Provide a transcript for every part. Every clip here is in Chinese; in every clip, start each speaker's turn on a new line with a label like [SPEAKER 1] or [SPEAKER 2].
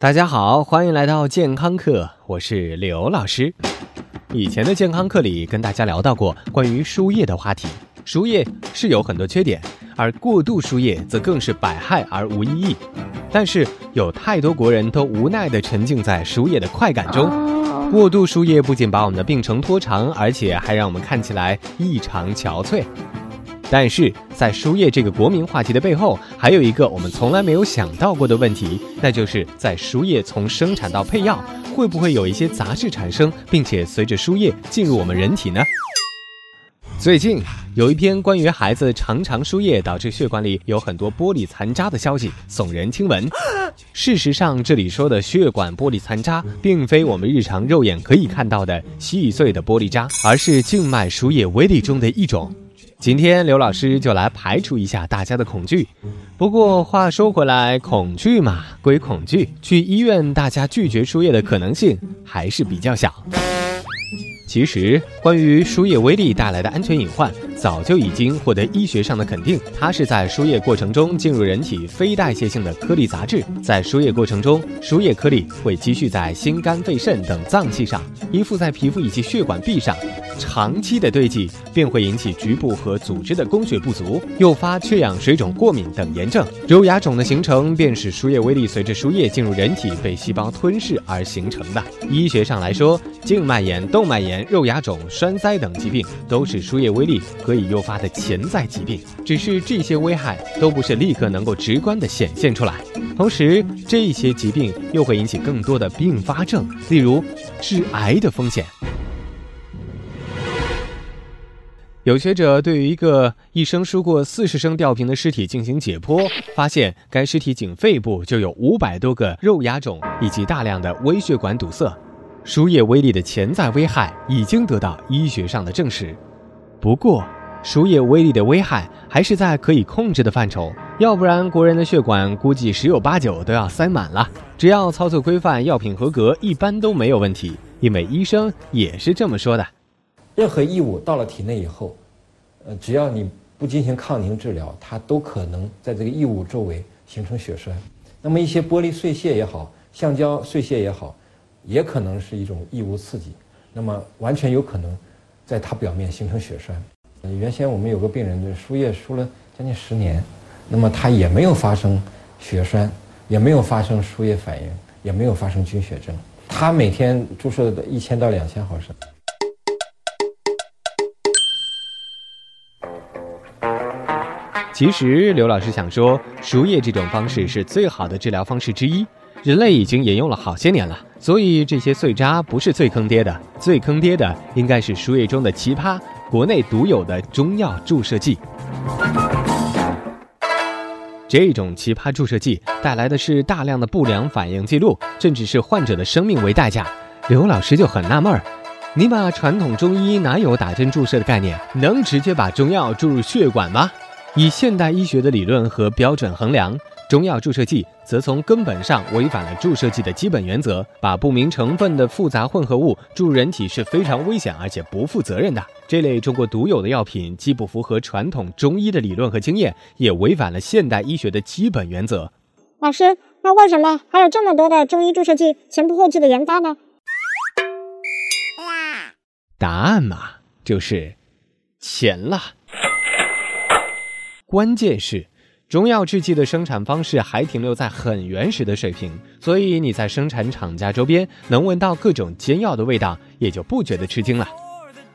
[SPEAKER 1] 大家好，欢迎来到健康课，我是刘老师。以前的健康课里跟大家聊到过关于输液的话题，输液是有很多缺点，而过度输液则更是百害而无一益。但是有太多国人都无奈地沉浸在输液的快感中，过度输液不仅把我们的病程拖长，而且还让我们看起来异常憔悴。但是在输液这个国民话题的背后，还有一个我们从来没有想到过的问题，那就是在输液从生产到配药，会不会有一些杂质产生，并且随着输液进入我们人体呢？最近有一篇关于孩子常常输液导致血管里有很多玻璃残渣的消息，耸人听闻。事实上，这里说的血管玻璃残渣，并非我们日常肉眼可以看到的细碎的玻璃渣，而是静脉输液微粒中的一种。今天刘老师就来排除一下大家的恐惧。不过话说回来，恐惧嘛归恐惧，去医院大家拒绝输液的可能性还是比较小。其实，关于输液微粒带来的安全隐患，早就已经获得医学上的肯定。它是在输液过程中进入人体非代谢性的颗粒杂质，在输液过程中，输液颗粒会积蓄在心肝肺肾等脏器上，依附在皮肤以及血管壁上，长期的堆积便会引起局部和组织的供血不足，诱发缺氧、水肿、过敏等炎症。肉芽肿的形成，便是输液微粒随着输液进入人体被细胞吞噬而形成的。医学上来说，静脉炎、动脉炎。肉芽肿、栓塞等疾病都是输液微粒可以诱发的潜在疾病，只是这些危害都不是立刻能够直观的显现出来。同时，这些疾病又会引起更多的并发症，例如致癌的风险。有学者对于一个一生输过四十升吊瓶的尸体进行解剖，发现该尸体仅肺部就有五百多个肉芽肿以及大量的微血管堵塞。输液威力的潜在危害已经得到医学上的证实，不过，输液威力的危害还是在可以控制的范畴，要不然国人的血管估计十有八九都要塞满了。只要操作规范，药品合格，一般都没有问题。因为医生也是这么说的：
[SPEAKER 2] 任何异物到了体内以后，呃，只要你不进行抗凝治疗，它都可能在这个异物周围形成血栓。那么一些玻璃碎屑也好，橡胶碎屑也好。也可能是一种异物刺激，那么完全有可能在它表面形成血栓。原先我们有个病人，就输液输了将近十年，那么他也没有发生血栓，也没有发生输液反应，也没有发生菌血症。他每天注射的一千到两千毫升。
[SPEAKER 1] 其实刘老师想说，输液这种方式是最好的治疗方式之一。人类已经沿用了好些年了，所以这些碎渣不是最坑爹的，最坑爹的应该是输液中的奇葩，国内独有的中药注射剂。这种奇葩注射剂带来的是大量的不良反应记录，甚至是患者的生命为代价。刘老师就很纳闷儿，你把传统中医哪有打针注射的概念？能直接把中药注入血管吗？以现代医学的理论和标准衡量。中药注射剂则从根本上违反了注射剂的基本原则，把不明成分的复杂混合物注入人体是非常危险而且不负责任的。这类中国独有的药品既不符合传统中医的理论和经验，也违反了现代医学的基本原则。
[SPEAKER 3] 老师，那为什么还有这么多的中医注射剂前仆后继的研发呢？
[SPEAKER 1] 答案嘛，就是钱了。关键是。中药制剂的生产方式还停留在很原始的水平，所以你在生产厂家周边能闻到各种煎药的味道，也就不觉得吃惊了。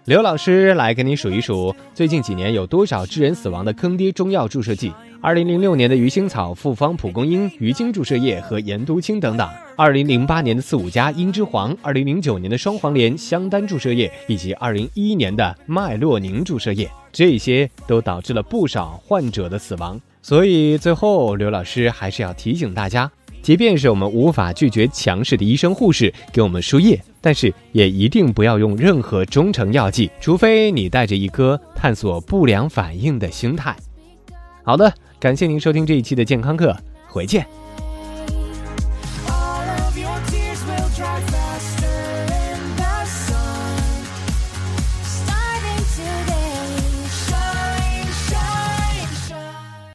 [SPEAKER 1] 刘老师来给你数一数，最近几年有多少致人死亡的坑爹中药注射剂？二零零六年的鱼腥草复方蒲公英鱼精注射液和盐都清等等；二零零八年的四五加茵栀黄；二零零九年的双黄连香丹注射液，以及二零一一年的麦洛宁注射液，这些都导致了不少患者的死亡。所以最后，刘老师还是要提醒大家，即便是我们无法拒绝强势的医生护士给我们输液，但是也一定不要用任何中成药剂，除非你带着一颗探索不良反应的心态。好的，感谢您收听这一期的健康课，回见。